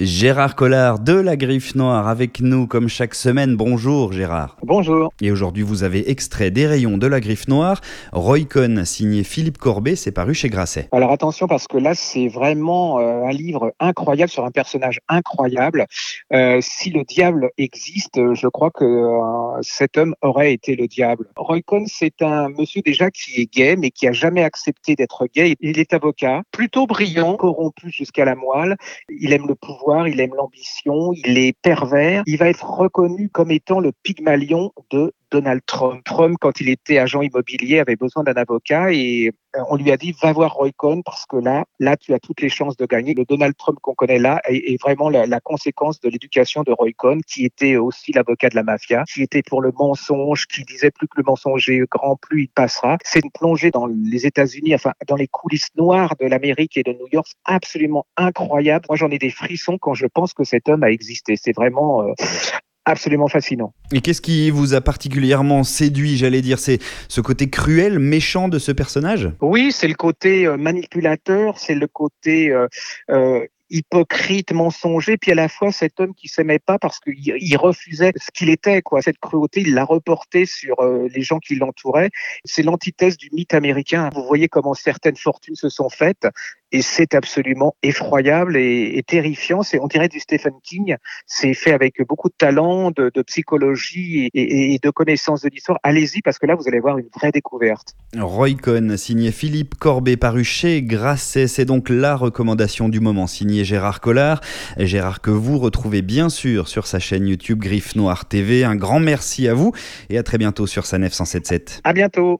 Gérard Collard de la Griffe Noire avec nous comme chaque semaine. Bonjour Gérard. Bonjour. Et aujourd'hui vous avez extrait des rayons de la Griffe Noire. Roycon signé Philippe Corbet, c'est paru chez Grasset. Alors attention parce que là c'est vraiment euh, un livre incroyable sur un personnage incroyable. Euh, si le diable existe, je crois que euh, cet homme aurait été le diable. Roycon c'est un monsieur déjà qui est gay mais qui a jamais accepté d'être gay. Il est avocat, plutôt brillant, corrompu jusqu'à la moelle. Il aime le pouvoir il aime l'ambition, il est pervers. Il va être reconnu comme étant le Pygmalion de Donald Trump. Trump, quand il était agent immobilier, avait besoin d'un avocat et euh, on lui a dit va voir Roy Cohn parce que là, là, tu as toutes les chances de gagner. Le Donald Trump qu'on connaît là est, vraiment la, conséquence de l'éducation de Roy Cohn, qui était aussi l'avocat de la mafia, qui était pour le mensonge, qui disait plus que le mensonge est grand, plus il passera. C'est une plongée dans les États-Unis, enfin dans les coulisses noires de l'Amérique et de New York, absolument incroyable. Moi, j'en ai des frissons quand je pense que cet homme a existé. C'est vraiment euh, absolument fascinant. Et qu'est-ce qui vous a particulièrement séduit, j'allais dire, c'est ce côté cruel, méchant de ce personnage? Oui, c'est le côté euh, manipulateur, c'est le côté euh, euh, hypocrite, mensonger, puis à la fois cet homme qui s'aimait pas parce qu'il refusait ce qu'il était, quoi. Cette cruauté, il l'a reporté sur les gens qui l'entouraient. C'est l'antithèse du mythe américain. Vous voyez comment certaines fortunes se sont faites et c'est absolument effroyable et, terrifiant. C'est, on dirait du Stephen King. C'est fait avec beaucoup de talent, de, psychologie et, de connaissances de l'histoire. Allez-y parce que là, vous allez voir une vraie découverte. Roy Cohn, signé Philippe Corbet, paru chez Grasset. C'est donc la recommandation du moment, signé Gérard Collard. Gérard que vous retrouvez bien sûr sur sa chaîne YouTube Griffe Noire TV. Un grand merci à vous et à très bientôt sur sa 977. À bientôt.